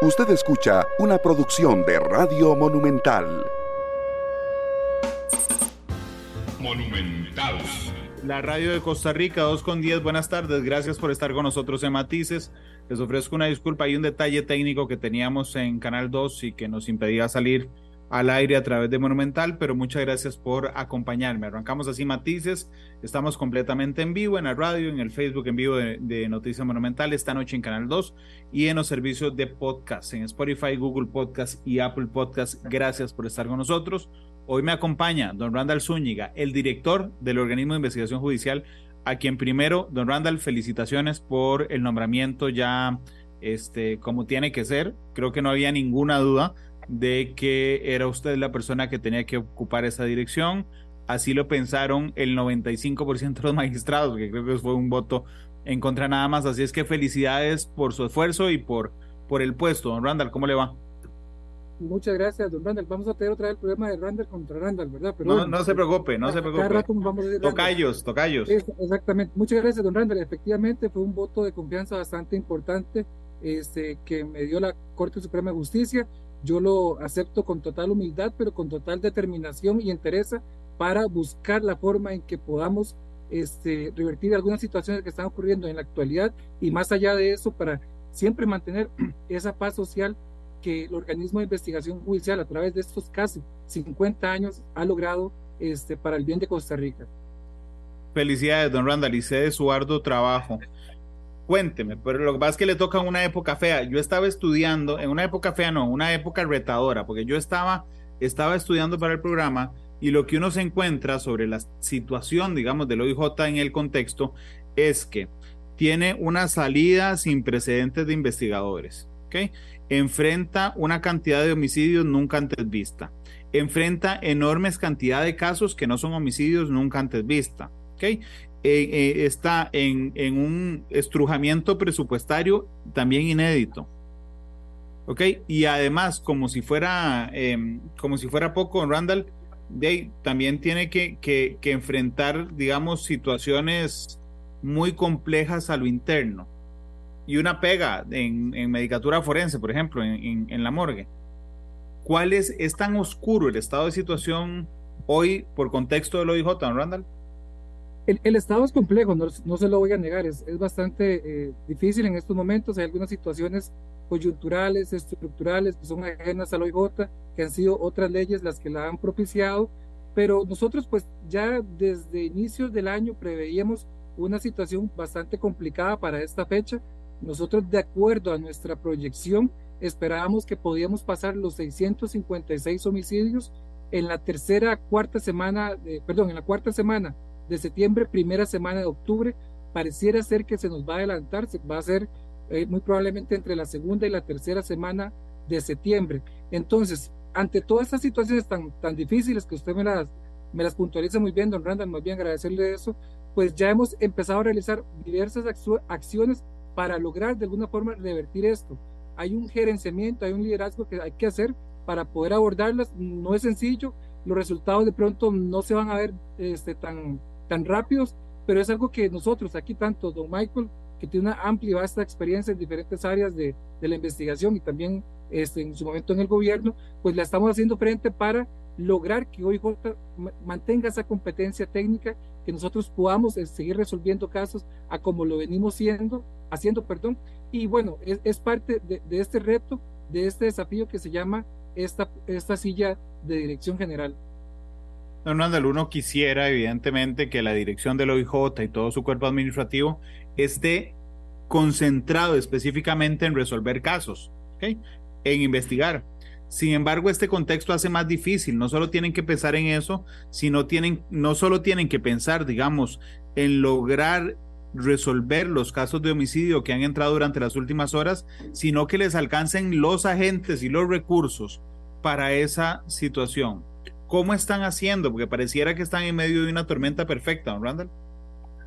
Usted escucha una producción de Radio Monumental. Monumental. La radio de Costa Rica, 2 con 10. Buenas tardes, gracias por estar con nosotros en Matices. Les ofrezco una disculpa, hay un detalle técnico que teníamos en Canal 2 y que nos impedía salir al aire a través de Monumental, pero muchas gracias por acompañarme. Arrancamos así Matices, estamos completamente en vivo en la radio, en el Facebook en vivo de, Noticias Monumental, esta noche en Canal 2 y en los servicios de podcast, en Spotify, Google Podcast y Apple Podcast. Gracias por estar con nosotros. Hoy me acompaña don Randall Zúñiga, el director del organismo de investigación judicial, a quien primero, don Randall, felicitaciones por el nombramiento ya este, como tiene que ser. Creo que no había ninguna duda de que era usted la persona que tenía que ocupar esa dirección. Así lo pensaron el 95% de los magistrados, que creo que fue un voto en contra nada más. Así es que felicidades por su esfuerzo y por, por el puesto. Don Randall, ¿cómo le va? Muchas gracias, don Randall. Vamos a tener otra vez el problema de Randall contra Randall, ¿verdad? no, no se preocupe, no se preocupe. tocayos, tocayos. exactamente. Muchas gracias, don Randall. Efectivamente, fue un voto de confianza bastante importante este, que me dio la Corte Suprema de Justicia yo lo acepto con total humildad, pero con total determinación y interés para buscar la forma en que podamos este, revertir algunas situaciones que están ocurriendo en la actualidad y más allá de eso, para siempre mantener esa paz social que el organismo de investigación judicial a través de estos casi 50 años ha logrado este, para el bien de Costa Rica. Felicidades, don Randall, y sé de su arduo trabajo cuénteme, pero lo que pasa es que le toca una época fea. Yo estaba estudiando, en una época fea no, una época retadora, porque yo estaba, estaba estudiando para el programa y lo que uno se encuentra sobre la situación, digamos, del OIJ en el contexto es que tiene una salida sin precedentes de investigadores, ¿ok? Enfrenta una cantidad de homicidios nunca antes vista. Enfrenta enormes cantidad de casos que no son homicidios nunca antes vista, ¿ok? Eh, eh, está en, en, un estrujamiento presupuestario también inédito. ¿Ok? Y además, como si fuera, em, como si fuera poco, Randall, de, también tiene que, que, enfrentar, digamos, situaciones muy complejas a lo interno. Y una pega en, en medicatura forense, por ejemplo, en, en, la morgue. ¿Cuál es, es tan oscuro el estado de situación hoy por contexto del OIJ, Randall? El, estado es complejo, no, se lo voy a negar, es, es bastante eh, difícil en estos momentos. Hay algunas situaciones coyunturales, estructurales, que son ajenas al OIJ, que han sido otras leyes las que la han propiciado, pero nosotros pues ya desde inicios del año preveíamos una situación bastante complicada para esta fecha. Nosotros de acuerdo a nuestra proyección esperábamos que podíamos pasar los 656 homicidios en la tercera, cuarta semana, de, perdón, en la cuarta semana de septiembre, primera semana de octubre, pareciera ser que se nos va a adelantar, se va a ser eh, muy probablemente entre la segunda y la tercera semana de septiembre. Entonces, ante todas estas situaciones tan, tan difíciles que usted me las, me las puntualiza muy bien, don Randall, más bien agradecerle eso, pues ya hemos empezado a realizar diversas acciones para lograr de alguna forma revertir esto. Hay un gerenciamiento, hay un liderazgo que hay que hacer para poder abordarlas. No es sencillo, los resultados de pronto no se van a ver este, tan, tan rápidos, pero es algo que nosotros aquí, tanto don Michael, que tiene una amplia y vasta experiencia en diferentes áreas de, la investigación y también este, en su momento en el gobierno, pues la estamos haciendo frente para lograr que OIJ mantenga esa competencia técnica, que nosotros podamos eh, seguir resolviendo casos a como lo venimos siendo, haciendo, perdón, y bueno, es, es parte de, de, este reto, de este desafío que se llama esta, esta silla de dirección general. Hernando, uno quisiera, evidentemente, que la dirección del OIJ y todo su cuerpo administrativo esté concentrado específicamente en resolver casos, en investigar. Sin embargo, este contexto hace más difícil. No solo tienen que pensar en eso, sino tienen, no solo tienen que pensar, digamos, en lograr resolver los casos de homicidio que han entrado durante las últimas horas, sino que les alcancen los agentes y los recursos para esa situación. ¿Cómo están haciendo? Porque pareciera que están en medio de una tormenta perfecta, ¿no, Randall?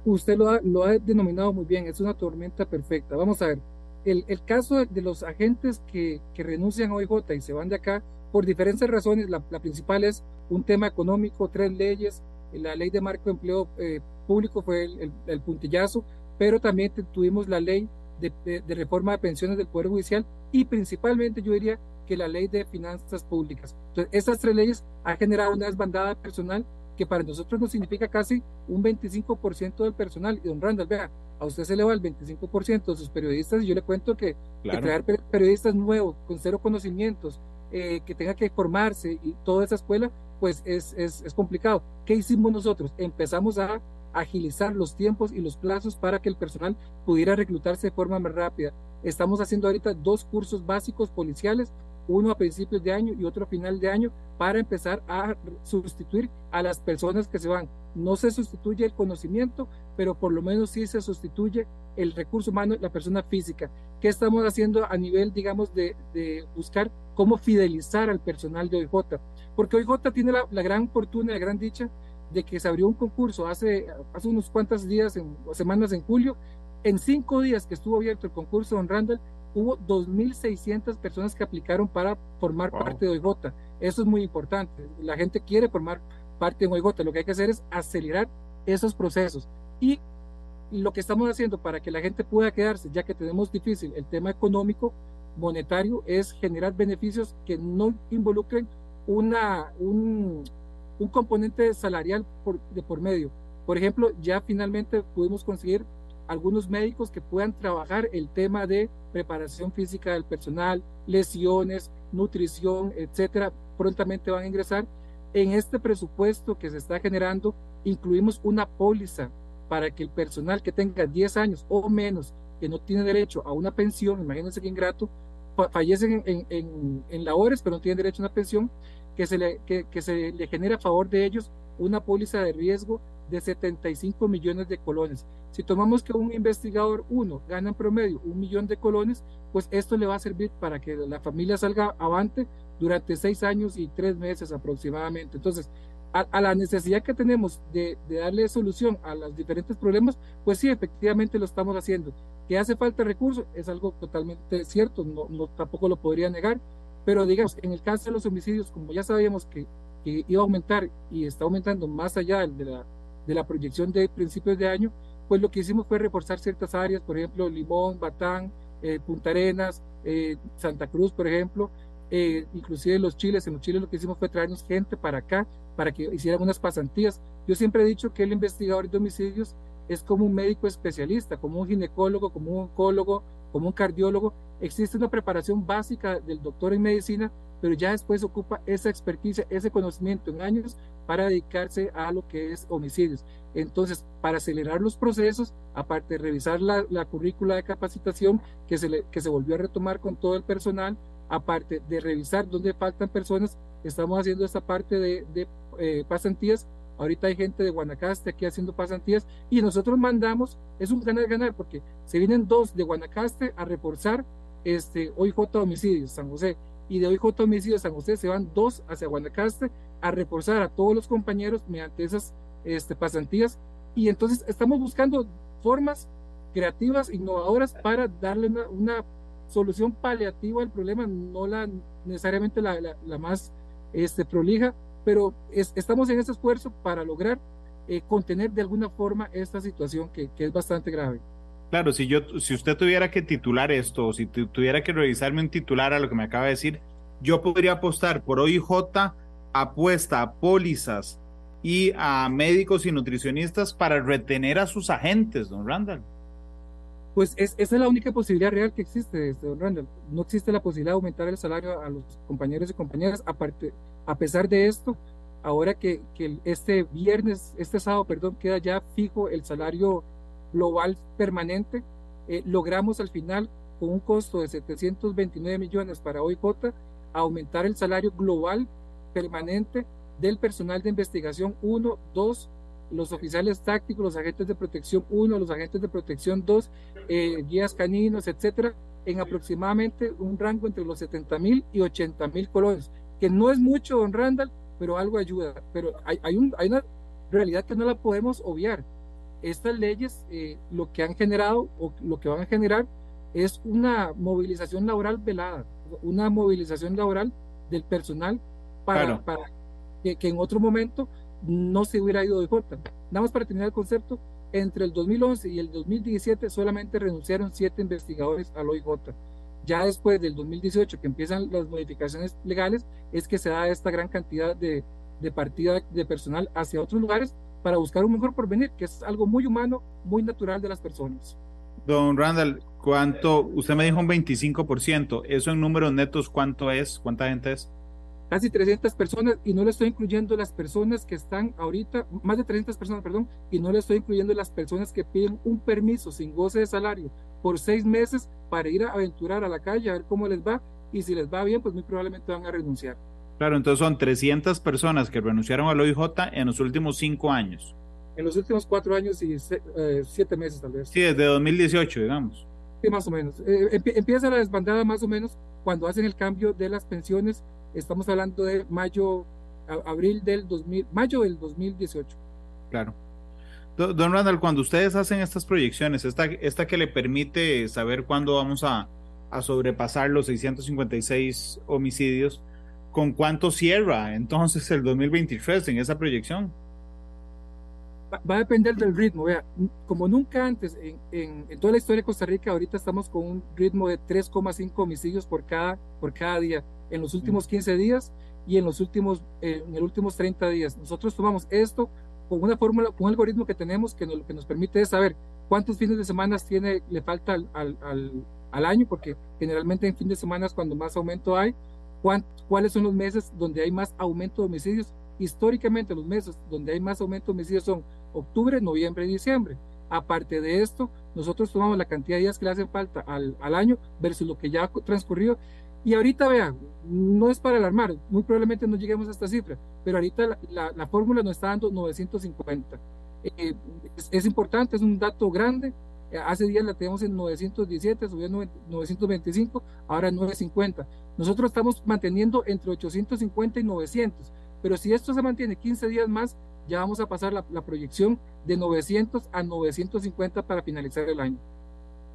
Usted lo ha, lo ha denominado muy bien, es una tormenta perfecta. Vamos a ver, el, el caso de los agentes que, que, renuncian a OIJ y se van de acá por diferentes razones, la, principal es un tema económico, tres leyes, la ley de marco de empleo eh, público fue el, el, puntillazo, pero también tuvimos la ley de, reforma de pensiones del Poder Judicial y principalmente yo diría que la ley de finanzas públicas. Entonces, estas tres leyes han generado una desbandada personal que para nosotros nos significa casi un 25% del personal. Y don Randall, vea, a usted se le va el 25% de sus periodistas y yo le cuento que, traer periodistas nuevos, con cero conocimientos, eh, que tenga que formarse y toda esa escuela, pues es, es, es complicado. ¿Qué hicimos nosotros? Empezamos a agilizar los tiempos y los plazos para que el personal pudiera reclutarse de forma más rápida. Estamos haciendo ahorita dos cursos básicos policiales, uno a principios de año y otro a final de año, para empezar a sustituir a las personas que se van. No se sustituye el conocimiento, pero por lo menos sí se sustituye el recurso humano, la persona física. ¿Qué estamos haciendo a nivel, digamos, de, buscar cómo fidelizar al personal de OIJ? Porque OIJ tiene la gran fortuna, la gran dicha de que se abrió un concurso hace, hace unos cuantos días, en, semanas en julio. En cinco días que estuvo abierto el concurso Don Randall, hubo 2.600 personas que aplicaron para formar parte de OIGOTA. Eso es muy importante. La gente quiere formar parte de OIGOTA. Lo que hay que hacer es acelerar esos procesos. Y lo que estamos haciendo para que la gente pueda quedarse, ya que tenemos difícil el tema económico, monetario, es generar beneficios que no involucren una, un, un componente salarial por, de por medio. Por ejemplo, ya finalmente pudimos conseguir algunos médicos que puedan trabajar el tema de preparación física del personal, lesiones, nutrición, etcétera, prontamente van a ingresar. En este presupuesto que se está generando, incluimos una póliza para que el personal que tenga 10 años o menos, que no tiene derecho a una pensión, imagínense qué ingrato, fallecen en, en, en labores, pero no tienen derecho a una pensión, que se le, que, que se le genera a favor de ellos una póliza de riesgo de 75 millones de colones. Si tomamos que un investigador, uno, gana en promedio un millón de colones, pues esto le va a servir para que la familia salga avante durante seis años y tres meses aproximadamente. Entonces, a, la necesidad que tenemos de, de, darle solución a los diferentes problemas, pues sí, efectivamente lo estamos haciendo. Que hace falta recursos es algo totalmente cierto, no, no tampoco lo podría negar, pero digamos, en el caso de los homicidios, como ya sabíamos que, iba a aumentar y está aumentando más allá de la, proyección de principios de año, pues lo que hicimos fue reforzar ciertas áreas, por ejemplo, Limón, Batán, eh, Punta Arenas, eh, Santa Cruz, por ejemplo, eh, inclusive los chiles, en los chiles lo que hicimos fue traernos gente para acá, para que hicieran unas pasantías. Yo siempre he dicho que el investigador de homicidios es como un médico especialista, como un ginecólogo, como un oncólogo, como un cardiólogo, existe una preparación básica del doctor en medicina, pero ya después ocupa esa experticia, ese conocimiento en años para dedicarse a lo que es homicidios. Entonces, para acelerar los procesos, aparte de revisar la, la currícula de capacitación que se, que se volvió a retomar con todo el personal, aparte de revisar dónde faltan personas, estamos haciendo esta parte de, de eh, pasantías Ahorita hay gente de Guanacaste aquí haciendo pasantías y nosotros mandamos, es un ganar-ganar porque se vienen dos de Guanacaste a reforzar este OIJ Homicidios San José. Y de OIJ Homicidios San José se van dos hacia Guanacaste a reforzar a todos los compañeros mediante esas este, pasantías. Y entonces estamos buscando formas creativas, innovadoras para darle una, solución paliativa al problema, no la necesariamente la, la, la más este, prolija, pero estamos en ese esfuerzo para lograr eh, contener de alguna forma esta situación que, que, es bastante grave. Claro, si yo, si usted tuviera que titular esto, o si tuviera que revisarme un titular a lo que me acaba de decir, yo podría apostar por OIJ, apuesta a pólizas y a médicos y nutricionistas para retener a sus agentes, don Randall. Pues es, esa es la única posibilidad real que existe, este, don Randall. No existe la posibilidad de aumentar el salario a los compañeros y compañeras. Aparte, a pesar de esto, ahora que, este viernes, este sábado, perdón, queda ya fijo el salario global permanente, eh, logramos al final, con un costo de 729 millones para OIJ, aumentar el salario global permanente del personal de investigación 1, 2, los oficiales tácticos, los agentes de protección 1, los agentes de protección 2, eh, guías caninos, etcétera, en aproximadamente un rango entre los 70 mil y 80 mil colones, que no es mucho, don Randall, pero algo ayuda. Pero hay, hay, un, hay una realidad que no la podemos obviar. Estas leyes eh, lo que han generado o lo que van a generar es una movilización laboral velada, una movilización laboral del personal para, para que, que en otro momento no se hubiera ido de J. Nada más para terminar el concepto, entre el 2011 y el 2017 solamente renunciaron siete investigadores al OIJ. Ya después del 2018, que empiezan las modificaciones legales, es que se da esta gran cantidad de, partida de personal hacia otros lugares para buscar un mejor porvenir, que es algo muy humano, muy natural de las personas. Don Randall, ¿cuánto? Usted me dijo un 25%. ¿Eso en números netos cuánto es? ¿Cuánta gente es? Casi 300 personas y no le estoy incluyendo las personas que están ahorita, más de 300 personas, perdón, y no le estoy incluyendo las personas que piden un permiso sin goce de salario por seis meses para ir a aventurar a la calle a ver cómo les va y si les va bien, pues muy probablemente van a renunciar. Claro, entonces son 300 personas que renunciaron al OIJ en los últimos cinco años. En los últimos cuatro años y eh, siete meses tal vez. Sí, desde 2018, digamos. Sí, más o menos. Eh, empieza la desbandada más o menos cuando hacen el cambio de las pensiones Estamos hablando de mayo, abril del 2000, mayo del 2018. Claro. Don Randall, cuando ustedes hacen estas proyecciones, esta, esta que le permite saber cuándo vamos a, a sobrepasar los 656 homicidios, ¿con cuánto cierra entonces el 2023 en esa proyección? Va a depender del ritmo. Vea, como nunca antes en, en, toda la historia de Costa Rica, ahorita estamos con un ritmo de 3,5 homicidios por cada, por cada día en los últimos 15 días y en los últimos, en los últimos 30 días. Nosotros tomamos esto con una fórmula, con un algoritmo que tenemos que nos, que nos permite saber cuántos fines de semana tiene, le falta al, al, al, año, porque generalmente en fin de semana es cuando más aumento hay, cuáles son los meses donde hay más aumento de homicidios. Históricamente los meses donde hay más aumento de homicidios son octubre, noviembre y diciembre. Aparte de esto, nosotros tomamos la cantidad de días que le hacen falta al, al año versus lo que ya ha transcurrido y ahorita, vean, no es para alarmar, muy probablemente no lleguemos a esta cifra, pero ahorita la, la, fórmula nos está dando 950. Eh, es, importante, es un dato grande. Eh, hace días la tenemos en 917, subió a 925, ahora en 950. Nosotros estamos manteniendo entre 850 y 900, pero si esto se mantiene 15 días más, ya vamos a pasar la, la proyección de 900 a 950 para finalizar el año.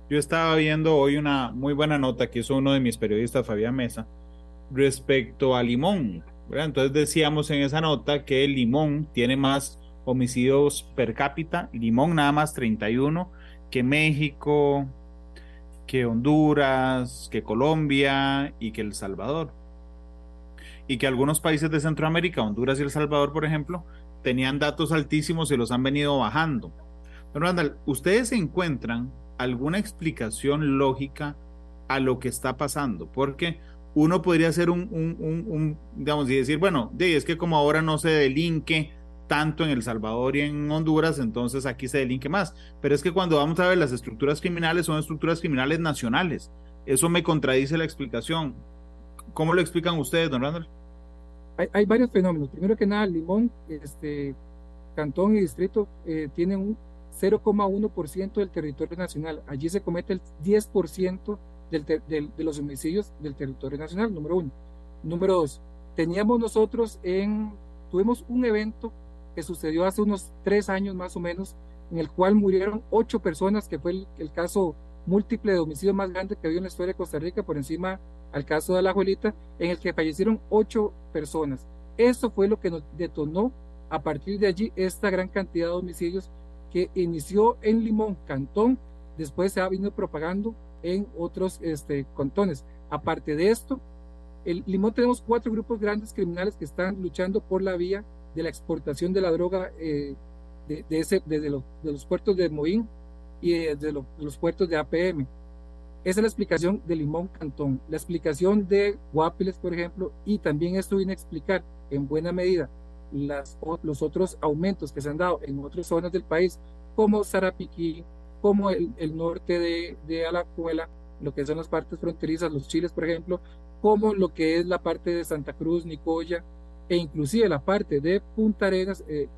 Yo estaba viendo hoy una muy buena nota que hizo uno de mis periodistas, Fabián Mesa, respecto a Limón. Entonces decíamos en esa nota que Limón tiene más homicidios per cápita, Limón nada más 31, que México, que Honduras, que Colombia y que El Salvador. Y que algunos países de Centroamérica, Honduras y El Salvador, por ejemplo, tenían datos altísimos y los han venido bajando. Pero Randall, ustedes encuentran alguna explicación lógica a lo que está pasando, porque uno podría hacer un, un, digamos, y decir, bueno, es que como ahora no se delinque tanto en El Salvador y en Honduras, entonces aquí se delinque más. Pero es que cuando vamos a ver las estructuras criminales, son estructuras criminales nacionales. Eso me contradice la explicación. ¿Cómo lo explican ustedes, don Randall? Hay, varios fenómenos. Primero que nada, Limón, este, Cantón y Distrito eh, tienen un 0,1% del territorio nacional. Allí se comete el 10% del de los homicidios del territorio nacional, número uno. Número dos, teníamos nosotros en, tuvimos un evento que sucedió hace unos tres años más o menos, en el cual murieron ocho personas, que fue el, caso múltiple de homicidio más grande que había en la historia de Costa Rica, por encima al caso de la abuelita, en el que fallecieron ocho personas. Eso fue lo que nos detonó a partir de allí esta gran cantidad de homicidios que inició en Limón, Cantón, después se ha venido propagando en otros este, cantones. Aparte de esto, en Limón tenemos cuatro grupos grandes criminales que están luchando por la vía de la exportación de la droga eh, de, ese, desde los, de los puertos de Moín y desde de los puertos de APM. Esa es la explicación de Limón Cantón. La explicación de Guapiles, por ejemplo, y también esto viene a explicar en buena medida los otros aumentos que se han dado en otras zonas del país, como Sarapiquí, como el, norte de, de, Alajuela, lo que son las partes fronterizas, los chiles, por ejemplo, como lo que es la parte de Santa Cruz, Nicoya, e inclusive la parte de Punta Arenas, eh,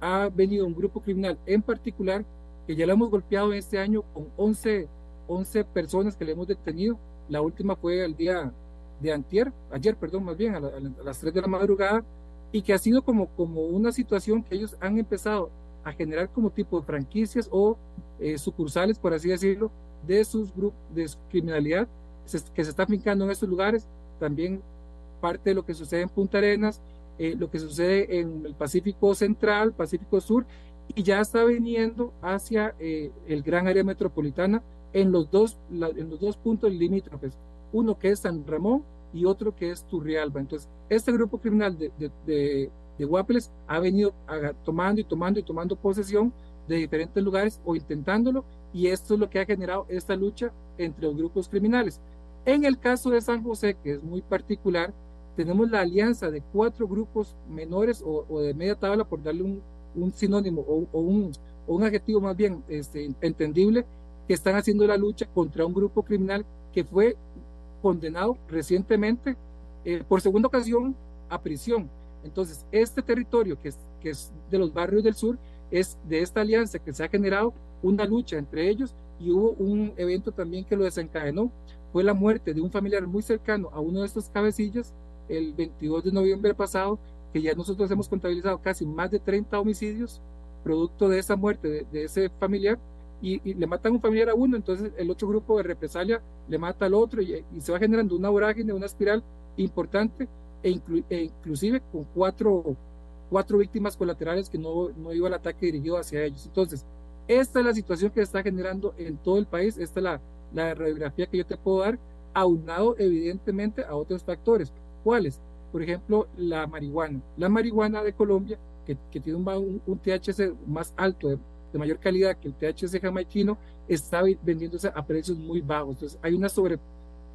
ha venido un grupo criminal en particular que ya lo hemos golpeado este año con 11, 11 personas que le hemos detenido. La última fue el día de antier, ayer, perdón, más bien, a, a las 3 de la madrugada, y que ha sido como, como una situación que ellos han empezado a generar como tipo de franquicias o eh, sucursales, por así decirlo, de sus grupos de criminalidad que se está fincando en estos lugares. También parte de lo que sucede en Punta Arenas, eh, lo que sucede en el Pacífico Central, Pacífico Sur y ya está viniendo hacia eh, el gran área metropolitana en los dos, en los dos puntos limítrofes, uno que es San Ramón y otro que es Turrialba. Entonces, este grupo criminal de, de, de, de ha venido tomando y tomando y tomando posesión de diferentes lugares o intentándolo, y esto es lo que ha generado esta lucha entre los grupos criminales. En el caso de San José, que es muy particular, tenemos la alianza de cuatro grupos menores o, de media tabla, por darle un, un sinónimo o, o, un, o, un, adjetivo más bien este, entendible, que están haciendo la lucha contra un grupo criminal que fue condenado recientemente eh, por segunda ocasión a prisión. Entonces, este territorio que es, que es de los barrios del sur es de esta alianza que se ha generado una lucha entre ellos y hubo un evento también que lo desencadenó, fue la muerte de un familiar muy cercano a uno de estos cabecillas el 22 de noviembre pasado, que ya nosotros hemos contabilizado casi más de 30 homicidios producto de esa muerte de, ese familiar y, le matan un familiar a uno, entonces el otro grupo de represalia le mata al otro y, se va generando una vorágine, una espiral importante e, e inclusive con cuatro cuatro víctimas colaterales que no, no iba el ataque dirigido hacia ellos. Entonces, esta es la situación que está generando en todo el país, esta es la, la radiografía que yo te puedo dar, aunado evidentemente a otros factores. ¿Cuáles? Por ejemplo, la marihuana. La marihuana de Colombia, que, que tiene un, un, THC más alto, de, de, mayor calidad que el THC jamaiquino, está vendiéndose a precios muy bajos. Entonces, hay una sobre,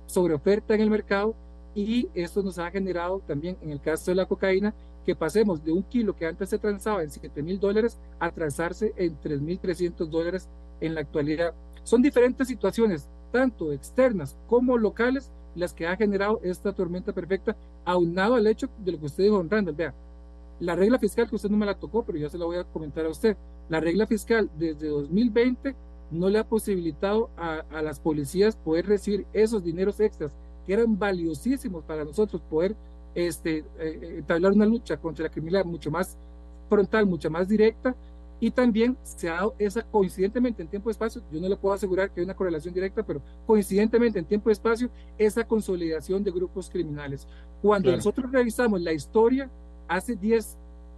sobre oferta en el mercado y esto nos ha generado también, en el caso de la cocaína, que pasemos de un kilo que antes se transaba en 7 mil dólares a transarse en 3.300 dólares en la actualidad. Son diferentes situaciones, tanto externas como locales, las que ha generado esta tormenta perfecta, aunado al hecho de lo que usted dijo, Randall. Vea, la regla fiscal, que usted no me la tocó, pero ya se la voy a comentar a usted. La regla fiscal desde 2020 no le ha posibilitado a, a las policías poder recibir esos dineros extras que eran valiosísimos para nosotros poder este, eh, entablar una lucha contra la criminalidad mucho más frontal, mucho más directa, y también se ha dado esa coincidentemente en tiempo y espacio, yo no le puedo asegurar que hay una correlación directa, pero coincidentemente en tiempo y espacio, esa consolidación de grupos criminales. Cuando claro. nosotros revisamos la historia, hace 10,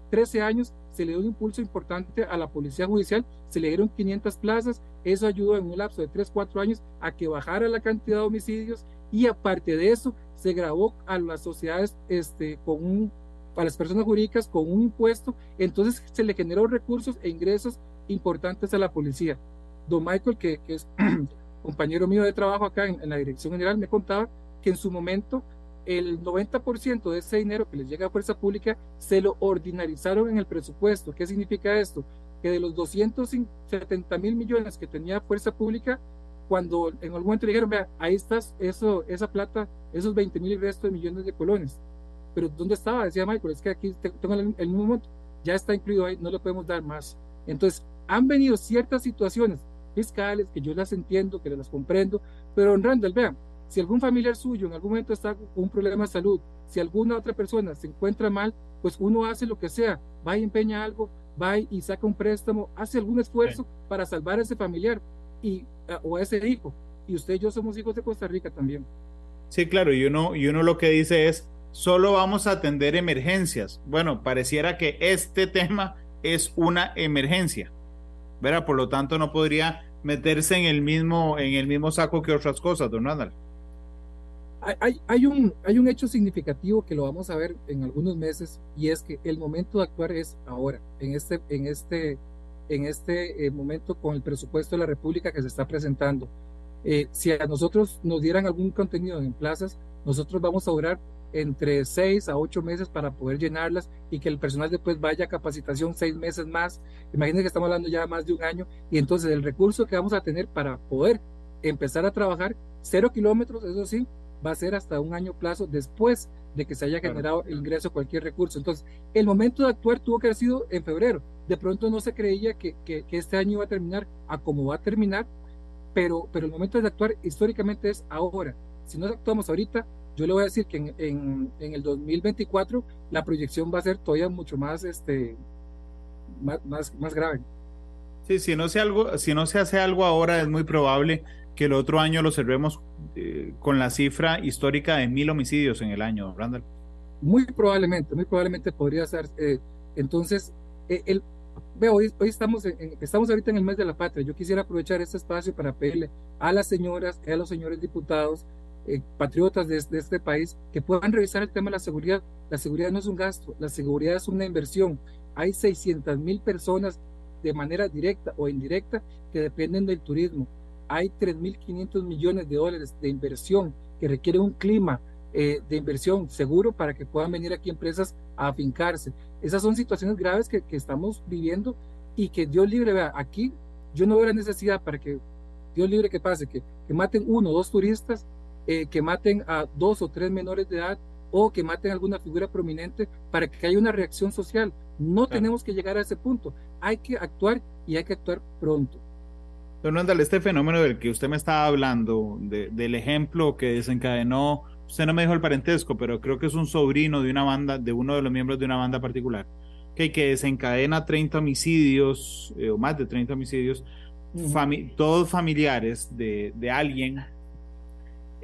13 años se le dio un impulso importante a la policía judicial, se le dieron 500 plazas, eso ayudó en un lapso de 3, 4 años a que bajara la cantidad de homicidios y aparte de eso se grabó a las sociedades este, con un, a las personas jurídicas con un impuesto, entonces se le generó recursos e ingresos importantes a la policía. Don Michael, que, que es compañero mío de trabajo acá en, en, la Dirección General, me contaba que en su momento el 90% de ese dinero que les llega a Fuerza Pública se lo ordinarizaron en el presupuesto. ¿Qué significa esto? Que de los 270 mil millones que tenía Fuerza Pública, cuando en algún momento dijeron, vea, ahí está eso, esa plata, esos 20 mil y resto de millones de colones. Pero ¿dónde estaba? Decía Michael, es que aquí tengo el, el mismo monto, ya está incluido ahí, no le podemos dar más. Entonces, han venido ciertas situaciones fiscales que yo las entiendo, que las comprendo, pero en Randall, vean, si algún familiar suyo en algún momento está con un problema de salud, si alguna otra persona se encuentra mal, pues uno hace lo que sea, va y empeña algo, va y saca un préstamo, hace algún esfuerzo para salvar a ese familiar y, o a ese hijo. Y usted y yo somos hijos de Costa Rica también. Sí, claro, y uno, y uno lo que dice es, solo vamos a atender emergencias. Bueno, pareciera que este tema es una emergencia, ¿verdad? Por lo tanto, no podría meterse en el mismo, en el mismo saco que otras cosas, don Randall. Hay, un, hay un hecho significativo que lo vamos a ver en algunos meses y es que el momento de actuar es ahora, en este, en este en este eh, momento con el presupuesto de la República que se está presentando. Eh, si a nosotros nos dieran algún contenido en plazas, nosotros vamos a durar entre seis a ocho meses para poder llenarlas y que el personal después vaya a capacitación seis meses más. Imagínense que estamos hablando ya de más de un año y entonces el recurso que vamos a tener para poder empezar a trabajar cero kilómetros, eso sí, va a ser hasta un año plazo después de que se haya generado el ingreso cualquier recurso. Entonces, el momento de actuar tuvo que haber sido en febrero. De pronto no se creía que, que, que este año iba a terminar a como va a terminar, pero, pero el momento de actuar históricamente es ahora. Si no actuamos ahorita, yo le voy a decir que en, en, en el 2024 la proyección va a ser todavía mucho más, este, más, más, más grave. Sí, si no, se algo, si no se hace algo ahora, es muy probable que el otro año lo cerremos eh, con la cifra histórica de mil homicidios en el año, Randall. Muy probablemente, muy probablemente podría ser. Eh, entonces, eh, el, veo, hoy, hoy estamos, en, estamos ahorita en el mes de la patria. Yo quisiera aprovechar este espacio para pedirle a las señoras, a los señores diputados, eh, patriotas de, este país, que puedan revisar el tema de la seguridad. La seguridad no es un gasto, la seguridad es una inversión. Hay 600 mil personas de manera directa o indirecta que dependen del turismo. Hay 3.500 millones de dólares de inversión que requiere un clima eh, de inversión seguro para que puedan venir aquí empresas a afincarse. Esas son situaciones graves que, que estamos viviendo y que Dios libre, vea, aquí yo no veo la necesidad para que Dios libre que pase, que, que maten uno o dos turistas, eh, que maten a dos o tres menores de edad o que maten a alguna figura prominente para que haya una reacción social. No tenemos que llegar a ese punto. Hay que actuar y hay que actuar pronto. Don Randall, este fenómeno del que usted me estaba hablando, de, del ejemplo que desencadenó usted no me dijo el parentesco, pero creo que es un sobrino de una banda, de uno de los miembros de una banda particular, que, que desencadena 30 homicidios, eh, o más de 30 homicidios, todos familiares de, de alguien,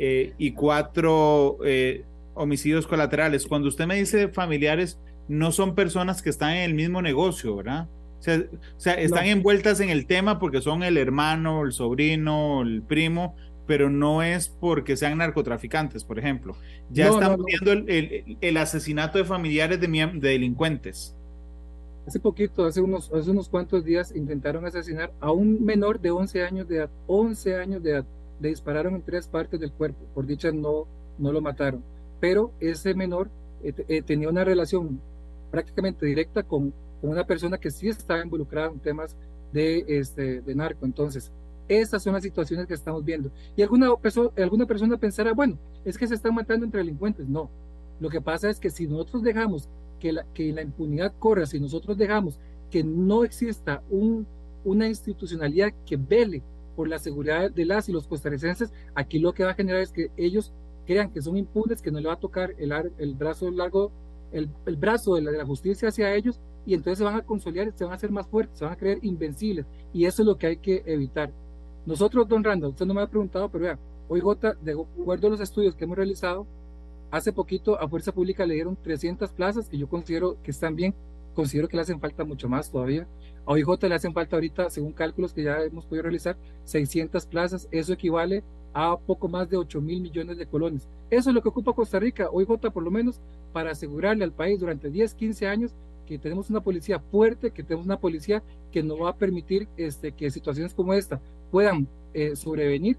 eh, y cuatro eh, homicidios colaterales. Cuando usted me dice familiares, no son personas que están en el mismo negocio, ¿verdad? O sea, o sea están envueltas en el tema porque son el hermano, el sobrino, el primo, pero no es porque sean narcotraficantes, por ejemplo. Ya estamos viendo el, el, asesinato de familiares de, de, delincuentes. Hace poquito, hace unos, hace unos cuantos días, intentaron asesinar a un menor de 11 años de edad. 11 años de edad. Le dispararon en tres partes del cuerpo. Por dicha, no, no lo mataron. Pero ese menor eh, eh, tenía una relación prácticamente directa con, con, una persona que sí estaba involucrada en temas de, este, de narco. Entonces, esas son las situaciones que estamos viendo. Y alguna, persona, alguna persona pensará, bueno, es que se están matando entre delincuentes. No. Lo que pasa es que si nosotros dejamos que la, que la impunidad corra, si nosotros dejamos que no exista un, una institucionalidad que vele por la seguridad de las y los costarricenses, aquí lo que va a generar es que ellos crean que son impunes, que no le va a tocar el, el brazo largo, el, el brazo de la, de la, justicia hacia ellos, y entonces se van a consolidar, se van a hacer más fuertes, se van a creer invencibles, y eso es lo que hay que evitar. Nosotros, don Randall, usted no me ha preguntado, pero vea, hoy de acuerdo a los estudios que hemos realizado, hace poquito a Fuerza Pública le dieron 300 plazas que yo considero que están bien, considero que le hacen falta mucho más todavía. A OIJ le hacen falta ahorita, según cálculos que ya hemos podido realizar, 600 plazas, eso equivale a poco más de 8 mil millones de colones. Eso es lo que ocupa Costa Rica, OIJ por lo menos, para asegurarle al país durante 10, 15 años que tenemos una policía fuerte, que tenemos una policía que no va a permitir este, que situaciones como esta puedan eh, sobrevenir.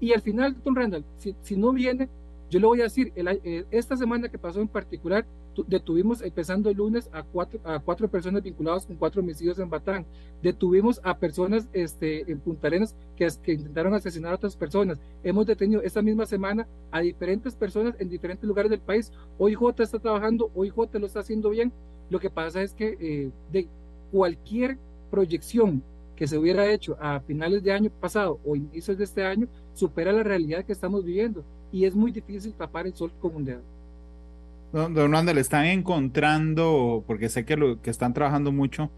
Y al final, don Randall, si, no viene, yo le voy a decir, eh, esta semana que pasó en particular, detuvimos empezando el lunes a cuatro, a cuatro personas vinculadas con cuatro homicidios en Batán. Detuvimos a personas este, en Punta Arenas que, que intentaron asesinar a otras personas. Hemos detenido esta misma semana a diferentes personas en diferentes lugares del país. OIJ está trabajando, OIJ lo está haciendo bien. Lo que pasa es que eh, de cualquier proyección que se hubiera hecho a finales de año pasado o inicios de este año supera la realidad que estamos viviendo y es muy difícil tapar el sol con un dedo. Don, le están encontrando, porque sé que, lo, que están trabajando mucho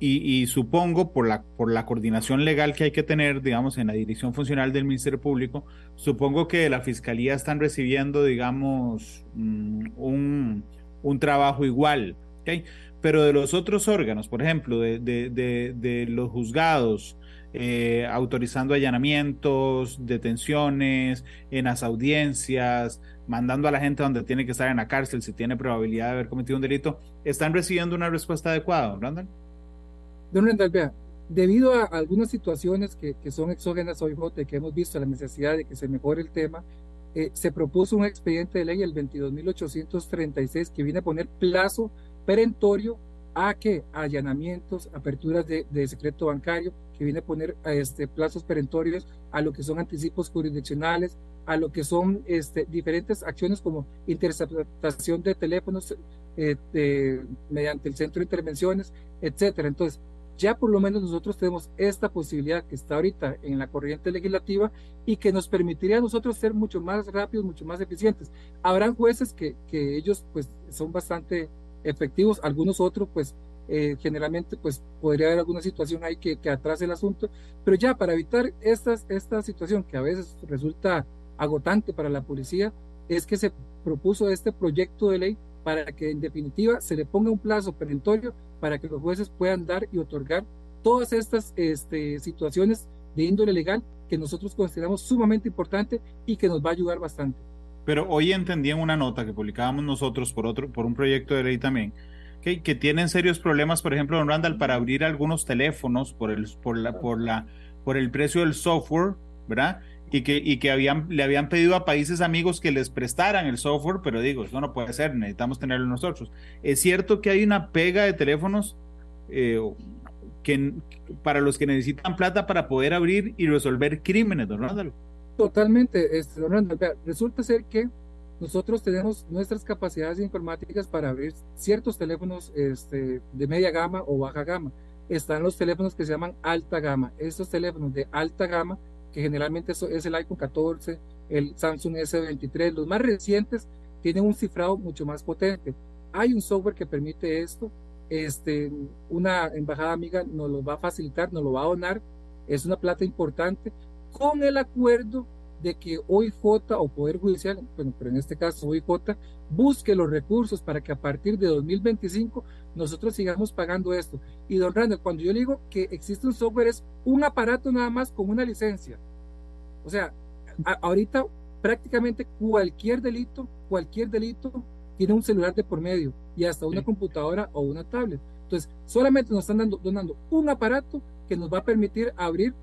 y, supongo por la, por la coordinación legal que hay que tener, digamos, en la dirección funcional del Ministerio Público, supongo que la Fiscalía están recibiendo, digamos, mm, un, un trabajo igual. ¿okay? Pero de los otros órganos, por ejemplo, de, de, de, de los juzgados, eh, autorizando allanamientos, detenciones, en las audiencias, mandando a la gente donde tiene que estar en la cárcel si tiene probabilidad de haber cometido un delito, ¿están recibiendo una respuesta adecuada, don Randall? Don Randall, vea, debido a algunas situaciones que, son exógenas hoy, que hemos visto la necesidad de que se mejore el tema, eh, se propuso un expediente de ley, el 22.836, que viene a poner plazo perentorio a que allanamientos, aperturas de, secreto bancario, que viene a poner este, plazos perentorios a lo que son anticipos jurisdiccionales, a lo que son este, diferentes acciones como interceptación de teléfonos eh, mediante el centro de intervenciones, etcétera. Entonces, ya por lo menos nosotros tenemos esta posibilidad que está ahorita en la corriente legislativa y que nos permitiría a nosotros ser mucho más rápidos, mucho más eficientes. Habrán jueces que, que ellos pues son bastante efectivos, algunos otros pues eh, generalmente pues podría haber alguna situación ahí que, que, atrase el asunto, pero ya para evitar estas, esta situación que a veces resulta agotante para la policía, es que se propuso este proyecto de ley para que en definitiva se le ponga un plazo perentorio para que los jueces puedan dar y otorgar todas estas este, situaciones de índole legal que nosotros consideramos sumamente importante y que nos va a ayudar bastante. Pero hoy entendí en una nota que publicábamos nosotros por otro, por un proyecto de ley también, que, tienen serios problemas, por ejemplo, don Randall, para abrir algunos teléfonos por el, por la, por la, por el precio del software, ¿verdad? Y que, y que le habían pedido a países amigos que les prestaran el software, pero digo, eso no puede ser, necesitamos tenerlo nosotros. Es cierto que hay una pega de teléfonos eh, que, para los que necesitan plata para poder abrir y resolver crímenes, don Randall. Totalmente, este. Resulta ser que nosotros tenemos nuestras capacidades informáticas para abrir ciertos teléfonos este, de media gama o baja gama. Están los teléfonos que se llaman alta gama. Estos teléfonos de alta gama, que generalmente es el iPhone 14, el Samsung S23, los más recientes, tienen un cifrado mucho más potente. Hay un software que permite esto este, una embajada amiga nos lo va a facilitar, nos lo va a donar, es una plata importante, con el acuerdo de que OIJ o Poder Judicial, bueno, pero en este caso OIJ, busque los recursos para que a partir de 2025 nosotros sigamos pagando esto. Y don Randall, cuando yo digo que existe un software, es un aparato nada más con una licencia. O sea, ahorita prácticamente cualquier delito, cualquier delito tiene un celular de por medio y hasta una computadora o una tablet. Entonces, solamente nos están dando, donando un aparato que nos va a permitir abrir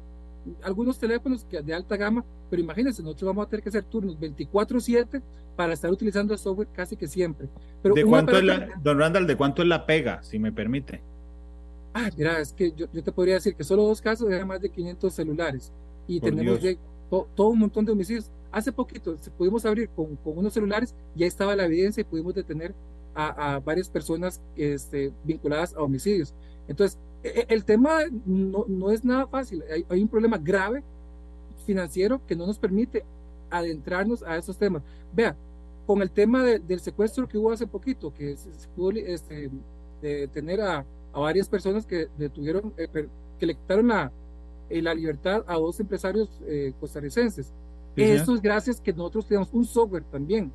algunos teléfonos que de alta gama, pero imagínense, nosotros vamos a tener que hacer turnos 24/7 para estar utilizando el software casi que siempre. Pero ¿De cuánto es la, don Randall, de cuánto es la pega, si me permite? Ah, mira, es que yo, yo te podría decir que solo dos casos eran más de 500 celulares y tenemos todo un montón de homicidios. Hace poquito pudimos abrir con, con, unos celulares, ya estaba la evidencia y pudimos detener a, a varias personas este, vinculadas a homicidios. Entonces, el tema no, no es nada fácil. Hay, hay, un problema grave financiero que no nos permite adentrarnos a esos temas. Vea, con el tema de, del secuestro que hubo hace poquito, que se, pudo este, detener a, a, varias personas que detuvieron, eh, que le quitaron la, eh, la libertad a dos empresarios eh, costarricenses. Eso es gracias que nosotros tenemos un software también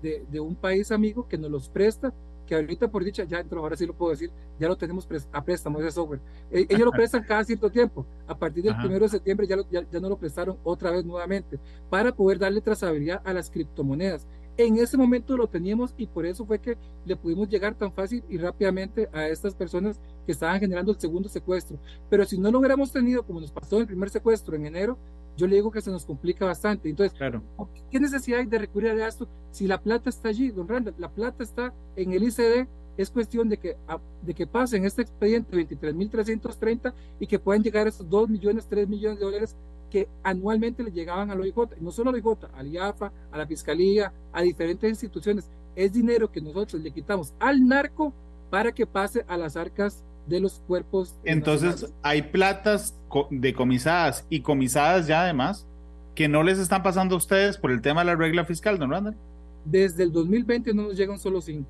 de, de, un país amigo que nos los presta, que ahorita por dicha, ya ahora sí lo puedo decir, ya lo tenemos a préstamo ese software. E, ellos lo prestan cada cierto tiempo. A partir del primero de septiembre ya, ya, ya no lo prestaron otra vez nuevamente para poder darle trazabilidad a las criptomonedas. En ese momento lo teníamos y por eso fue que le pudimos llegar tan fácil y rápidamente a estas personas que estaban generando el segundo secuestro. Pero si no lo hubiéramos tenido, como nos pasó en el primer secuestro en enero, yo le digo que se nos complica bastante. Entonces, claro. ¿qué necesidad hay de recurrir a esto si la plata está allí, don Randall? La plata está en el ICD. Es cuestión de que, de que pasen este expediente 23.330 y que puedan llegar a esos 2 millones, 3 millones de dólares que anualmente le llegaban al OIJ, no solo al OIJ, al IAFA, a la Fiscalía, a diferentes instituciones. Es dinero que nosotros le quitamos al narco para que pase a las arcas de los cuerpos. Entonces, nacionales. hay platas decomisadas y comisadas ya además que no les están pasando a ustedes por el tema de la regla fiscal, don Randall. Desde el 2020 no nos llegan solo cinco.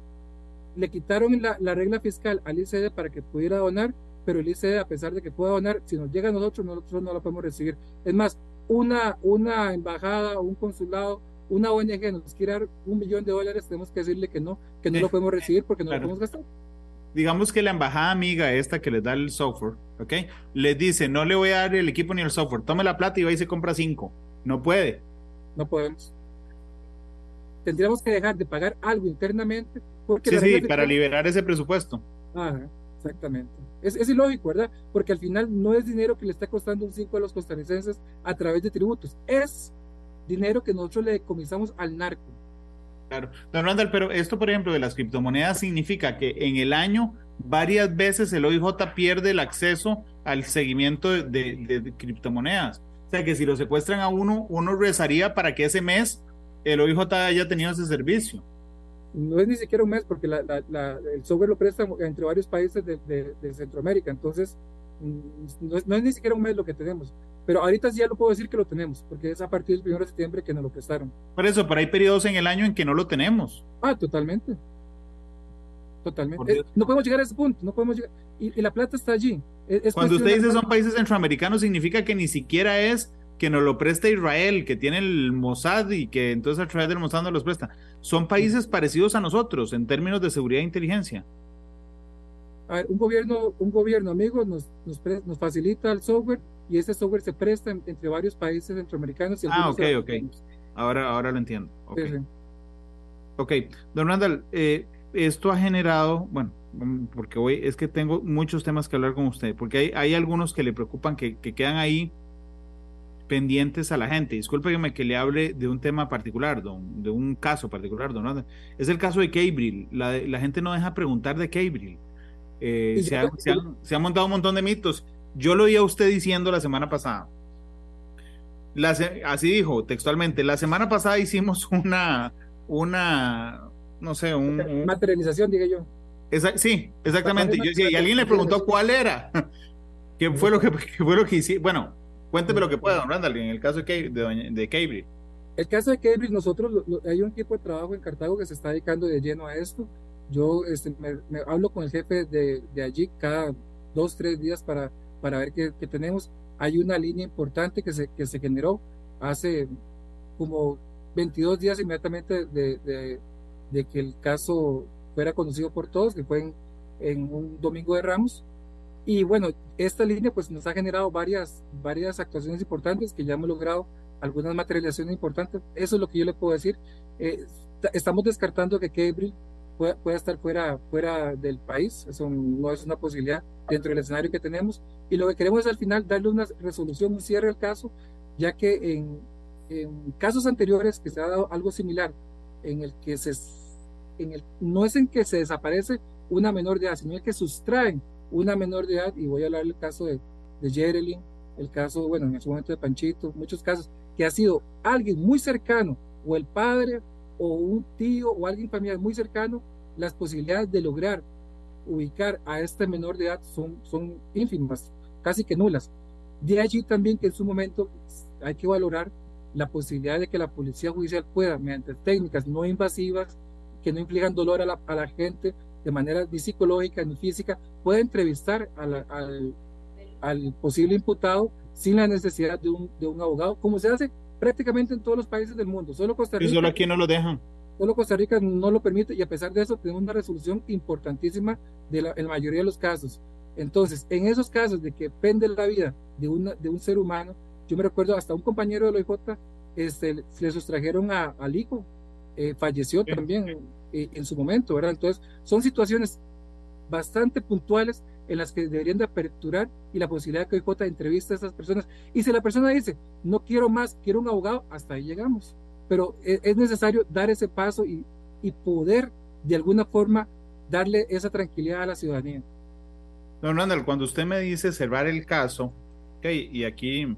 Le quitaron la, la regla fiscal al ICD para que pudiera donar pero el ICD, a pesar de que pueda donar, si nos llega a nosotros, nosotros no la podemos recibir. Es más, una, una embajada, un consulado, una ONG nos quiere dar un millón de dólares, tenemos que decirle que no, que no lo podemos recibir porque no claro. lo podemos gastar. Digamos que la embajada amiga esta que les da el software, ¿ok? Les dice, no le voy a dar el equipo ni el software, tome la plata y va y se compra cinco. No puede. No podemos. Tendríamos que dejar de pagar algo internamente. Porque sí, sí, para liberar ese presupuesto. Ajá. Exactamente. Es, es, ilógico, ¿verdad? Porque al final no es dinero que le está costando un 5 a los costarricenses a través de tributos. Es dinero que nosotros le decomisamos al narco. Claro. Don Randall, pero esto, por ejemplo, de las criptomonedas significa que en el año varias veces el OIJ pierde el acceso al seguimiento de, criptomonedas. O sea que si lo secuestran a uno, uno rezaría para que ese mes el OIJ haya tenido ese servicio no es ni siquiera un mes porque la, la, la, el software lo presta entre varios países de, Centroamérica, entonces es, no es, ni siquiera un mes lo que tenemos, pero ahorita sí ya lo puedo decir que lo tenemos, porque es a partir del 1 de septiembre que nos lo prestaron. Por eso, pero hay periodos en el año en que no lo tenemos. Ah, totalmente. Totalmente. Eh, no podemos llegar a ese punto, no podemos llegar. Y, y la plata está allí. Es Cuando usted dice son países centroamericanos, significa que ni siquiera es que nos lo presta Israel, que tiene el Mossad y que entonces a través del Mossad nos los presta. Son países parecidos a nosotros en términos de seguridad e inteligencia. A ver, un gobierno, un gobierno amigo nos, nos, nos facilita el software y ese software se presta entre varios países centroamericanos. Y ah, ok, ok. Ahora, ahora lo entiendo. Ok, okay. don Randall, eh, esto ha generado, bueno, mm, porque hoy es que tengo muchos temas que hablar con usted, porque hay, hay algunos que le preocupan que, que quedan ahí pendientes a la gente. Discúlpeme que le hable de un tema particular, don, de un caso particular, don Randall. Es el caso de Cabril. La, la gente no deja preguntar de Cabril. Eh, se, han, se, han, montado un montón de mitos. Yo lo oí a usted diciendo la semana pasada. así dijo textualmente. La semana pasada hicimos una, una, no sé, un, materialización, diga yo. sí, exactamente. Yo y alguien le preguntó cuál era. ¿Qué fue lo que, fue lo que hicimos? Bueno, cuénteme lo que pueda, don Randall, en el caso de, de, de Cambridge. El caso de Cambridge, nosotros, hay un equipo de trabajo en Cartago que se está dedicando de lleno a esto. Yo este, me, hablo con el jefe de, de, allí cada dos, tres días para, para ver qué, tenemos. Hay una línea importante que se, que se generó hace como 22 días inmediatamente de, de, que el caso fuera conocido por todos, que fue en, en, un domingo de Ramos. Y bueno, esta línea pues nos ha generado varias, varias actuaciones importantes que ya hemos logrado algunas materializaciones importantes. Eso es lo que yo le puedo decir. Eh, estamos descartando que Cambridge pueda, estar fuera, fuera del país. Eso no es una posibilidad dentro del escenario que tenemos. Y lo que queremos es al final darle una resolución, un cierre al caso, ya que en, en casos anteriores que se ha dado algo similar, en el que se, en el, no es en que se desaparece una menor de edad, sino en que sustraen una menor de edad, y voy a hablar del caso de, de Jerelyn, el caso, bueno, en su momento de Panchito, muchos casos, que ha sido alguien muy cercano, o el padre o un tío o alguien familiar muy cercano, las posibilidades de lograr ubicar a este menor de edad son, son ínfimas, casi que nulas. De allí también que en su momento hay que valorar la posibilidad de que la policía judicial pueda, mediante técnicas no invasivas, que no implican dolor a la, a la gente de manera ni psicológica ni física, pueda entrevistar al, al, posible imputado sin la necesidad de un, de un abogado, como se hace prácticamente en todos los países del mundo. Solo Costa Rica. Y solo aquí no lo dejan. Solo Costa Rica no lo permite y a pesar de eso tenemos una resolución importantísima de la, en la mayoría de los casos. Entonces, en esos casos de que depende la vida de, una, de un ser humano, yo me recuerdo hasta un compañero de la OIJ este, le sustrajeron a, al hijo, eh, falleció también eh, en su momento, ¿verdad? Entonces, son situaciones bastante puntuales en las que deberían de aperturar y la posibilidad de que OIJ entreviste a esas personas. Y si la persona dice, no quiero más, quiero un abogado, hasta ahí llegamos. Pero e, es, necesario dar ese paso y, y poder, de alguna forma, darle esa tranquilidad a la ciudadanía. Don Randall, cuando usted me dice cerrar el caso, okay, y aquí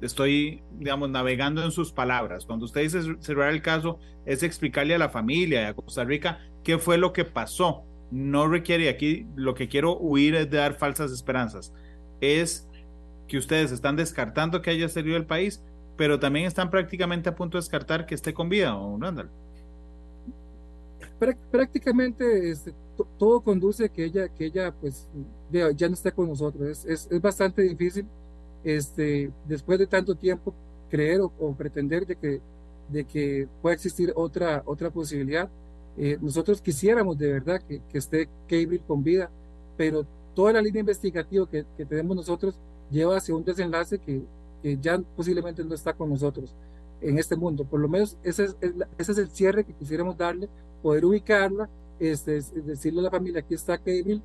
estoy, digamos, navegando en sus palabras. Cuando usted dice cerrar el caso, es explicarle a la familia y a Costa Rica qué fue lo que pasó no requiere, aquí lo que quiero huir es de dar falsas esperanzas, es que ustedes están descartando que haya salido del país, pero también están prácticamente a punto de descartar que esté con vida, ¿o Randall? Prácticamente este, todo conduce a que ella, que ella pues ya no esté con nosotros. Es, es, bastante difícil este, después de tanto tiempo creer o, pretender de que, de que pueda existir otra, otra posibilidad. Eh, nosotros quisiéramos de verdad que, que esté Cable con vida, pero toda la línea investigativa que, que tenemos nosotros lleva hacia un desenlace que, que, ya posiblemente no está con nosotros en este mundo. Por lo menos ese es, ese es el cierre que quisiéramos darle, poder ubicarla, este, decirle a la familia, aquí está Cable,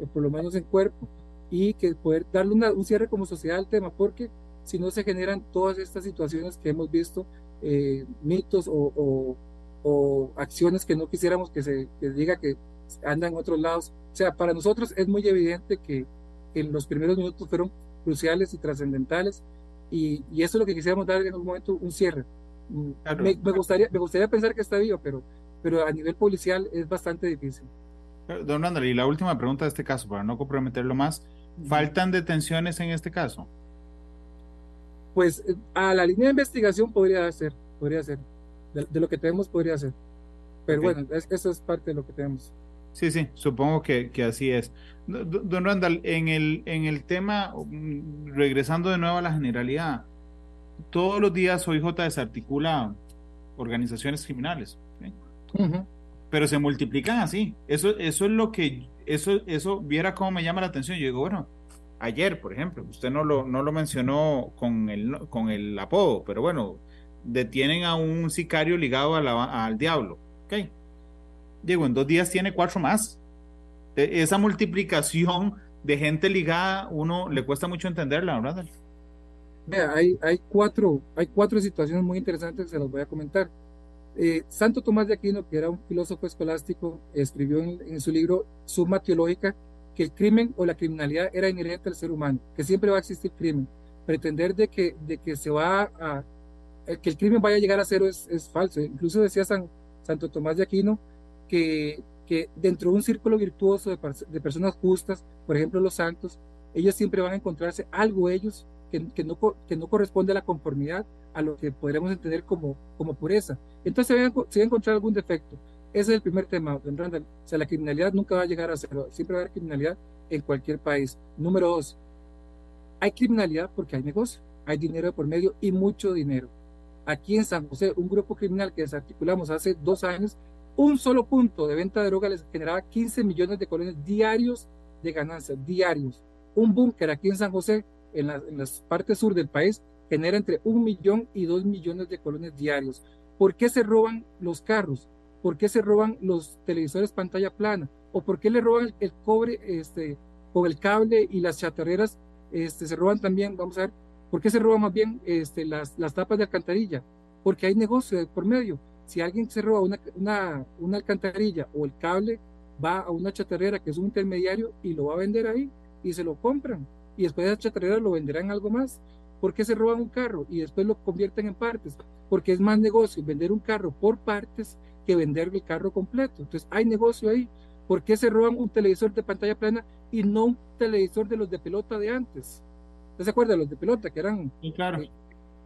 eh, por lo menos en cuerpo, y que poder darle una, un cierre como sociedad al tema, porque si no se generan todas estas situaciones que hemos visto, eh, mitos o, o o acciones que no quisiéramos que se diga que andan en otros lados. O sea, para nosotros es muy evidente que, en los primeros minutos fueron cruciales y trascendentales y, y, eso es lo que quisiéramos dar en un momento, un cierre. Mm, me, gustaría, me gustaría pensar que está vivo, pero, pero a nivel policial es bastante difícil. Don Randall, y la última pregunta de este caso, para no comprometerlo más, ¿faltan detenciones en este caso? Pues eh, a la línea de investigación podría ser, podría ser de, lo que tenemos podría ser. Pero bueno, eso es parte de lo que tenemos. Sí, sí, supongo que, que así es. Don Randall, en el, en el tema, mm, regresando de nuevo a la generalidad, todos los días OIJ desarticula organizaciones criminales, pero se multiplican así. Eso, eso es lo que eso, eso, viera cómo me llama la atención. Yo digo, bueno, ayer, por ejemplo, usted no lo, no lo mencionó con el, con el apodo, pero bueno, detienen a un sicario ligado al diablo. Ok. Digo, en dos días tiene cuatro más. E, esa multiplicación de gente ligada, uno le cuesta mucho entenderla, ¿verdad? Vea, hay, hay, cuatro, hay cuatro situaciones muy interesantes que se las voy a comentar. Eh, Santo Tomás de Aquino, que era un filósofo escolástico, escribió en, su libro Suma Teológica que el crimen o la criminalidad era inherente al ser humano, que siempre va a existir crimen. Pretender de que, de que se va a, que el crimen vaya a llegar a cero es, es falso. Incluso decía San, Santo Tomás de Aquino que, que dentro de un círculo virtuoso de, de, personas justas, por ejemplo los santos, ellos siempre van a encontrarse algo ellos que, que, no, que no corresponde a la conformidad a lo que podríamos entender como, como pureza. Entonces se va, a, encontrar algún defecto. Ese es el primer tema, don Randall. O sea, la criminalidad nunca va a llegar a cero. Siempre va a haber criminalidad en cualquier país. Número dos, hay criminalidad porque hay negocio, hay dinero por medio y mucho dinero. Aquí en San José, un grupo criminal que desarticulamos hace dos años, un solo punto de venta de droga les generaba 15 millones de colones diarios de ganancias, diarios. Un búnker aquí en San José, en, en las partes sur del país, genera entre un millón y dos millones de colones diarios. ¿Por qué se roban los carros? ¿Por qué se roban los televisores pantalla plana? ¿O por qué le roban el cobre este, con el cable y las chatarreras? Este, se roban también, vamos a ver, ¿por qué se roban más bien este, las, las tapas de alcantarilla? Porque hay negocio por medio. Si alguien se roba una, una, una alcantarilla o el cable, va a una chatarrera que es un intermediario y lo va a vender ahí y se lo compran. Y después de esa chatarrera lo venderán algo más. ¿Por qué se roban un carro y después lo convierten en partes? Porque es más negocio vender un carro por partes que vender el carro completo. Entonces hay negocio ahí. ¿Por qué se roban un televisor de pantalla plana y no un televisor de los de pelota de antes? ¿Usted se acuerda de los de pelota que eran? claro. Eh,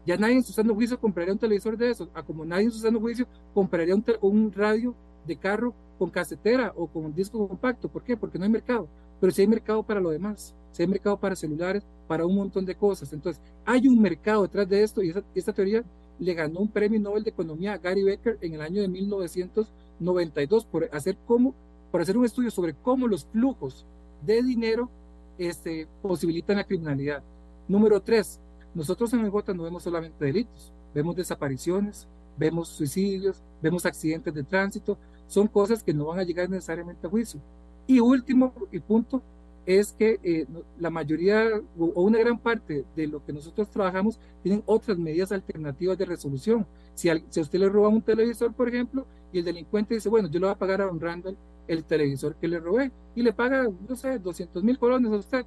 ya nadie en su sano juicio compraría un televisor de esos. A como nadie en su sano juicio compraría un, un radio de carro con casetera o con un disco compacto. ¿Por qué? Porque no hay mercado. Pero sí hay mercado para lo demás. Sí hay mercado para celulares, para un montón de cosas. Entonces, hay un mercado detrás de esto y esta teoría le ganó un premio Nobel de Economía a Gary Becker en el año de 1992 por hacer, cómo, por hacer un estudio sobre cómo los flujos de dinero este, posibilitan la criminalidad. Número tres, nosotros en el Gota no vemos solamente delitos, vemos desapariciones, vemos suicidios, vemos accidentes de tránsito, son cosas que no van a llegar necesariamente a juicio. Y último y punto, es que eh, la mayoría o una gran parte de lo que nosotros trabajamos tienen otras medidas alternativas de resolución. Si a, si usted le roba un televisor, por ejemplo, y el delincuente dice, bueno, yo le voy a pagar a don Randall el televisor que le robé, y le paga, no sé, 200 mil colones a usted.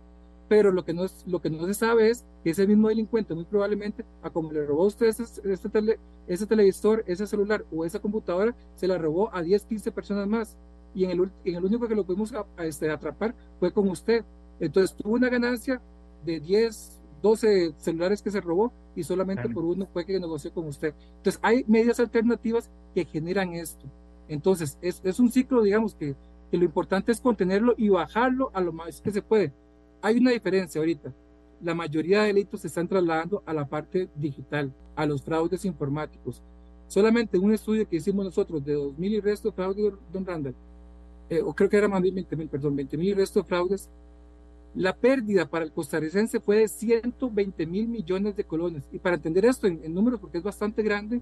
Pero lo que, no es, lo que no se sabe es que ese mismo delincuente, muy probablemente, a como le robó a usted ese, ese, ese televisor, ese celular o esa computadora, se la robó a 10, 15 personas más y en el, en el único que lo pudimos a, este, atrapar fue con usted. Entonces tuvo una ganancia de 10, 12 celulares que se robó y solamente por uno fue que negoció con usted. Entonces hay medidas alternativas que generan esto. Entonces es, es un ciclo, digamos, que, que lo importante es contenerlo y bajarlo a lo más que se puede. Hay una diferencia ahorita. La mayoría de delitos se están trasladando a la parte digital, a los fraudes informáticos. Solamente un estudio que hicimos nosotros de 2.000 y resto de fraude, don Randall, eh, o creo que era más bien 20 mil, perdón, 20 mil resto de fraudes, la pérdida para el costarricense fue de 120 mil millones de colones. Y para entender esto en, números, porque es bastante grande,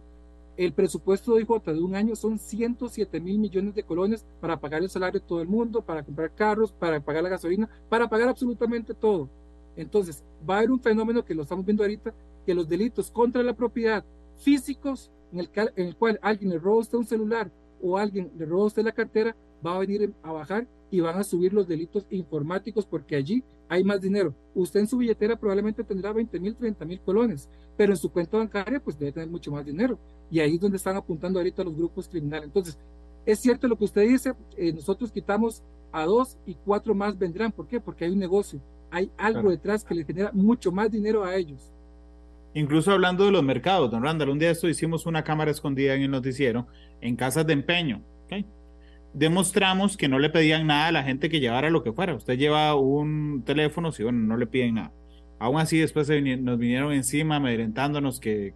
el presupuesto de IJ de un año son 107 mil millones de colones para pagar el salario de todo el mundo, para comprar carros, para pagar la gasolina, para pagar absolutamente todo. Entonces, va a haber un fenómeno que lo estamos viendo ahorita, que los delitos contra la propiedad físicos, en el, en el cual alguien le roba usted un celular o alguien le roba usted la cartera, va a venir a bajar y van a subir los delitos informáticos porque allí hay más dinero. Usted en su billetera probablemente tendrá 20 mil, 30 mil colones, pero en su cuenta bancaria pues debe tener mucho más dinero. Y ahí es donde están apuntando ahorita los grupos criminales. Entonces, es cierto lo que usted dice, eh, nosotros quitamos a dos y cuatro más vendrán. ¿Por qué? Porque hay un negocio, hay algo detrás que le genera mucho más dinero a ellos. Incluso hablando de los mercados, don Randall, un día esto hicimos una cámara escondida en el noticiero en casas de empeño. ¿okay? Demostramos que no le pedían nada a la gente que llevara lo que fuera. Usted lleva un teléfono, si bueno, no le piden nada. Aún así, después nos vinieron encima, amedrentándonos que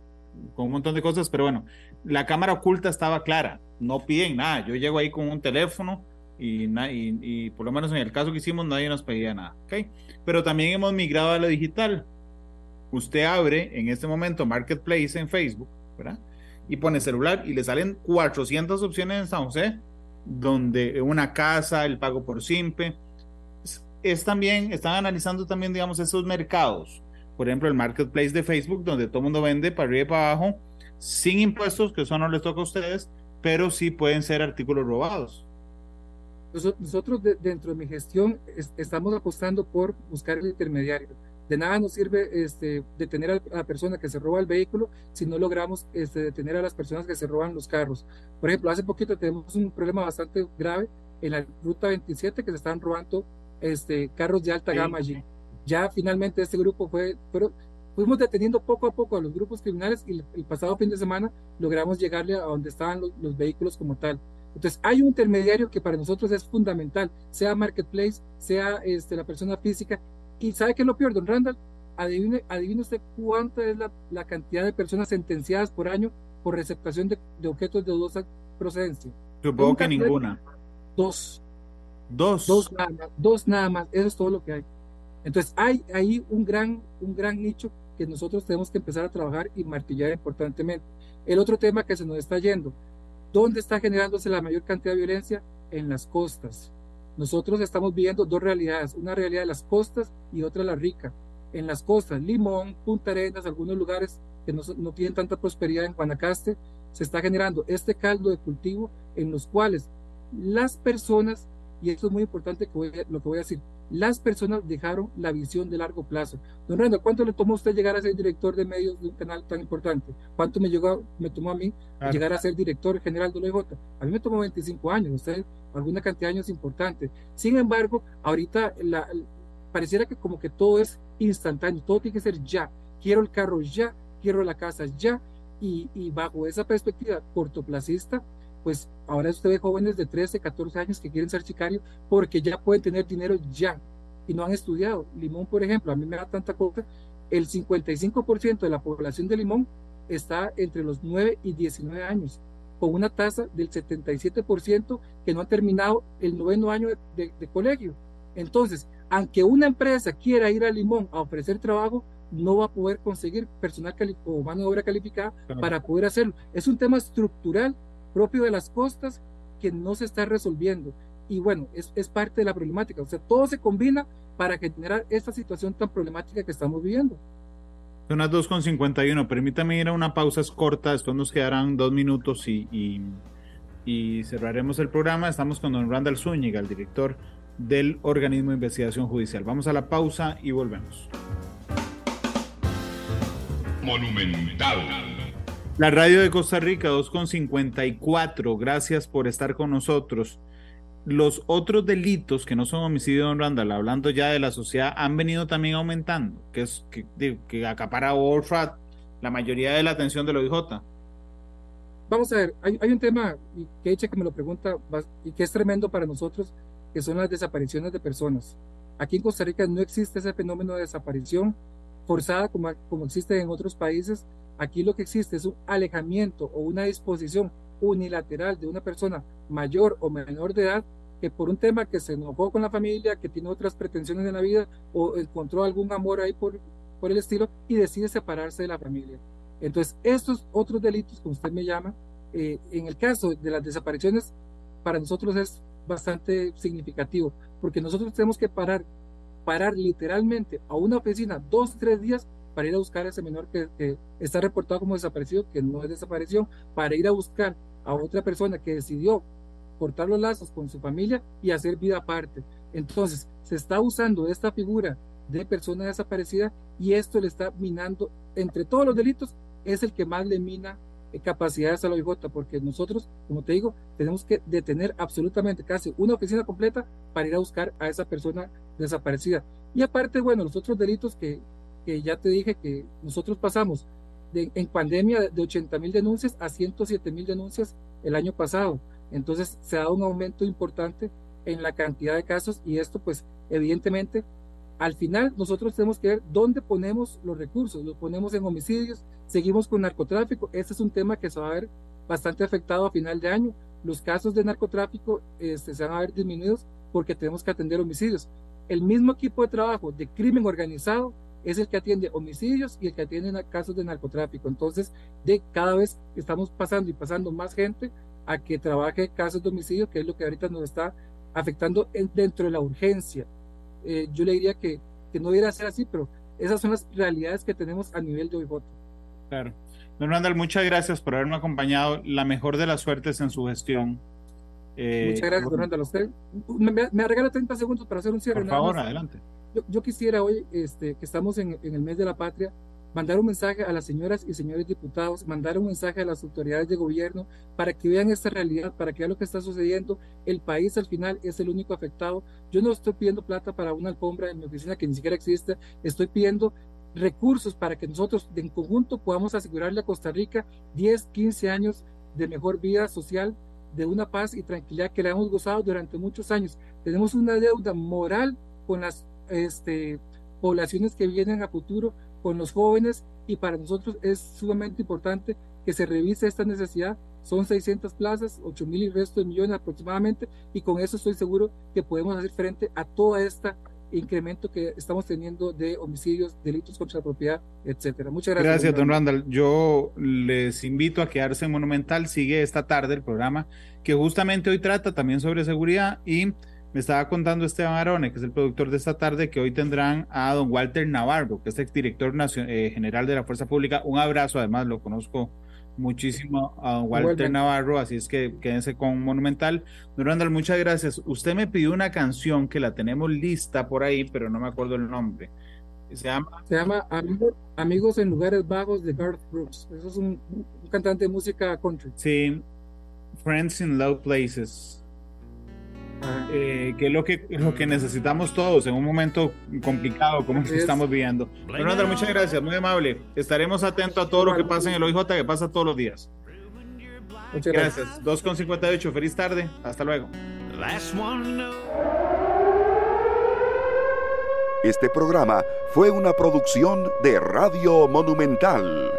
con un montón de cosas, pero bueno, la cámara oculta estaba clara, no piden nada. Yo llego ahí con un teléfono y, y, por lo menos en el caso que hicimos nadie nos pedía nada. ¿okay? Pero también hemos migrado a lo digital. Usted abre en este momento Marketplace en Facebook, ¿verdad? Y pone celular y le salen 400 opciones en San José, donde una casa, el pago por simple. Es, también, están analizando también, digamos, esos mercados. Por ejemplo, el Marketplace de Facebook, donde todo el mundo vende para arriba y para abajo, sin impuestos, que eso no les toca a ustedes, pero sí pueden ser artículos robados. Nosotros dentro de mi gestión estamos apostando por buscar el intermediario. De nada nos sirve este, detener a la persona que se roba el vehículo si no logramos este, detener a las personas que se roban los carros. Por ejemplo, hace poquito tenemos un problema bastante grave en la ruta 27 que se están robando este, carros de alta gama allí. Ya finalmente este grupo fue, pero fuimos deteniendo poco a poco a los grupos criminales y el, pasado fin de semana logramos llegarle a donde estaban los, los vehículos como tal. Entonces, hay un intermediario que para nosotros es fundamental, sea marketplace, sea este, la persona física. ¿Y sabe qué es lo peor, don Randall? Adivine, adivine usted cuánta es la, la, cantidad de personas sentenciadas por año por receptación de, de objetos de dudosa procedencia. Supongo que ninguna. Dos. Dos. Dos nada más. Dos nada más. Eso es todo lo que hay. Entonces, hay ahí un gran, un gran nicho que nosotros tenemos que empezar a trabajar y martillar importantemente. El otro tema que se nos está yendo, ¿Dónde está generándose la mayor cantidad de violencia? En las costas. Nosotros estamos viendo dos realidades, una realidad de las costas y otra la rica. En las costas, Limón, Punta Arenas, algunos lugares que no, no tienen tanta prosperidad en Guanacaste, se está generando este caldo de cultivo en los cuales las personas, y esto es muy importante que lo que voy a decir, las personas dejaron la visión de largo plazo. Don Rando, ¿cuánto le tomó a usted llegar a ser director de medios de un canal tan importante? ¿Cuánto me, llegó, me tomó a mí llegar a ser director general de OIJ? A mí me tomó 25 años, usted alguna cantidad de años importante. Sin embargo, ahorita la, pareciera que como que todo es instantáneo, todo tiene que ser ya. Quiero el carro ya, quiero la casa ya, y, y bajo esa perspectiva cortoplacista, pues ahora usted ve jóvenes de 13, 14 años que quieren ser sicarios porque ya pueden tener dinero ya y no han estudiado. Limón, por ejemplo, a mí me da tanta cosa, el 55% de la población de Limón está entre los 9 y 19 años, con una tasa del 77% que no ha terminado el noveno año de, colegio. Entonces, aunque una empresa quiera ir a Limón a ofrecer trabajo, no va a poder conseguir personal o mano de obra calificada para poder hacerlo. Es un tema estructural propio de las costas que no se está resolviendo. Y bueno, es, es parte de la problemática. O sea, todo se combina para generar esta situación tan problemática que estamos viviendo. Son las 2.51. Permítame ir a una pausa corta. Después nos quedarán dos minutos y, y, y cerraremos el programa. Estamos con don Randall Zúñiga, el director del organismo de investigación judicial. Vamos a la pausa y volvemos. Monumental. La radio de Costa Rica 2.54, gracias por estar con nosotros. Los otros delitos que no son homicidio, don Randall, hablando ya de la sociedad, han venido también aumentando, que es que, que acapara Wolfrat la mayoría de la atención de los OIJ. Vamos a ver, hay, un tema que eche que me lo pregunta y que es tremendo para nosotros, que son las desapariciones de personas. Aquí en Costa Rica no existe ese fenómeno de desaparición forzada como, como existe en otros países, Aquí lo que existe es un alejamiento o una disposición unilateral de una persona mayor o menor de edad que por un tema que se enojó con la familia, que tiene otras pretensiones en la vida o encontró algún amor ahí por, por el estilo y decide separarse de la familia. Entonces, estos otros delitos, como usted me llama, eh, en el caso de las desapariciones, para nosotros es bastante significativo, porque nosotros tenemos que parar, parar literalmente a una oficina dos, tres días para ir a buscar a ese menor que, está reportado como desaparecido, que no es desaparición, para ir a buscar a otra persona que decidió cortar los lazos con su familia y hacer vida aparte. Entonces, se está usando esta figura de persona desaparecida y esto le está minando, entre todos los delitos, es el que más le mina capacidades a la OIJ, porque nosotros, como te digo, tenemos que detener absolutamente casi una oficina completa para ir a buscar a esa persona desaparecida. Y aparte, bueno, los otros delitos que, que ya te dije que nosotros pasamos de, en pandemia de 80 mil denuncias a 107 mil denuncias el año pasado. Entonces se ha dado un aumento importante en la cantidad de casos y esto pues evidentemente al final nosotros tenemos que ver dónde ponemos los recursos, los ponemos en homicidios, seguimos con narcotráfico, este es un tema que se va a ver bastante afectado a final de año, los casos de narcotráfico este, se van a ver disminuidos porque tenemos que atender homicidios. El mismo equipo de trabajo de crimen organizado es el que atiende homicidios y el que atiende casos de narcotráfico. Entonces, de cada vez estamos pasando y pasando más gente a que trabaje casos de homicidio, que es lo que ahorita nos está afectando dentro de la urgencia. Eh, yo le diría que, que no debería ser así, pero esas son las realidades que tenemos a nivel de OIJ. Claro. Don Randall, muchas gracias por haberme acompañado. La mejor de las suertes en su gestión. Eh, muchas gracias, don Randall. Usted me, me, regala 30 segundos para hacer un cierre. Por favor, adelante. Yo, yo, quisiera hoy, este, que estamos en, en, el mes de la patria, mandar un mensaje a las señoras y señores diputados, mandar un mensaje a las autoridades de gobierno para que vean esta realidad, para que vean lo que está sucediendo. El país al final es el único afectado. Yo no estoy pidiendo plata para una alfombra en mi oficina que ni siquiera existe, estoy pidiendo recursos para que nosotros en conjunto podamos asegurarle a Costa Rica 10, 15 años de mejor vida social, de una paz y tranquilidad que le hemos gozado durante muchos años. Tenemos una deuda moral con las este, poblaciones que vienen a futuro, con los jóvenes, y para nosotros es sumamente importante que se revise esta necesidad. Son 600 plazas, 8 mil y resto de millones aproximadamente, y con eso estoy seguro que podemos hacer frente a toda esta incremento que estamos teniendo de homicidios, delitos contra la propiedad, etcétera. Muchas gracias. Gracias, don Randall. Yo les invito a quedarse en Monumental. Sigue esta tarde el programa que justamente hoy trata también sobre seguridad y me estaba contando Esteban Arone, que es el productor de esta tarde, que hoy tendrán a don Walter Navarro, que es el director eh, general de la Fuerza Pública. Un abrazo, además lo conozco muchísimo a don Walter Navarro, así es que quédense con Monumental. Don Randall, muchas gracias. Usted me pidió una canción que la tenemos lista por ahí, pero no me acuerdo el nombre. Se llama, Se llama Amigos, en Lugares Vagos de Garth Brooks. Eso es un, un cantante de música country. Sí, Friends in Low Places. Eh, que es lo que, lo que necesitamos todos en un momento complicado como el que estamos viviendo. Fernando, muchas gracias, muy amable. Estaremos atentos a todo lo que pasa en el OIJ, que pasa todos los días. Muchas gracias. 2.58, feliz tarde, hasta luego. Este programa fue una producción de Radio Monumental.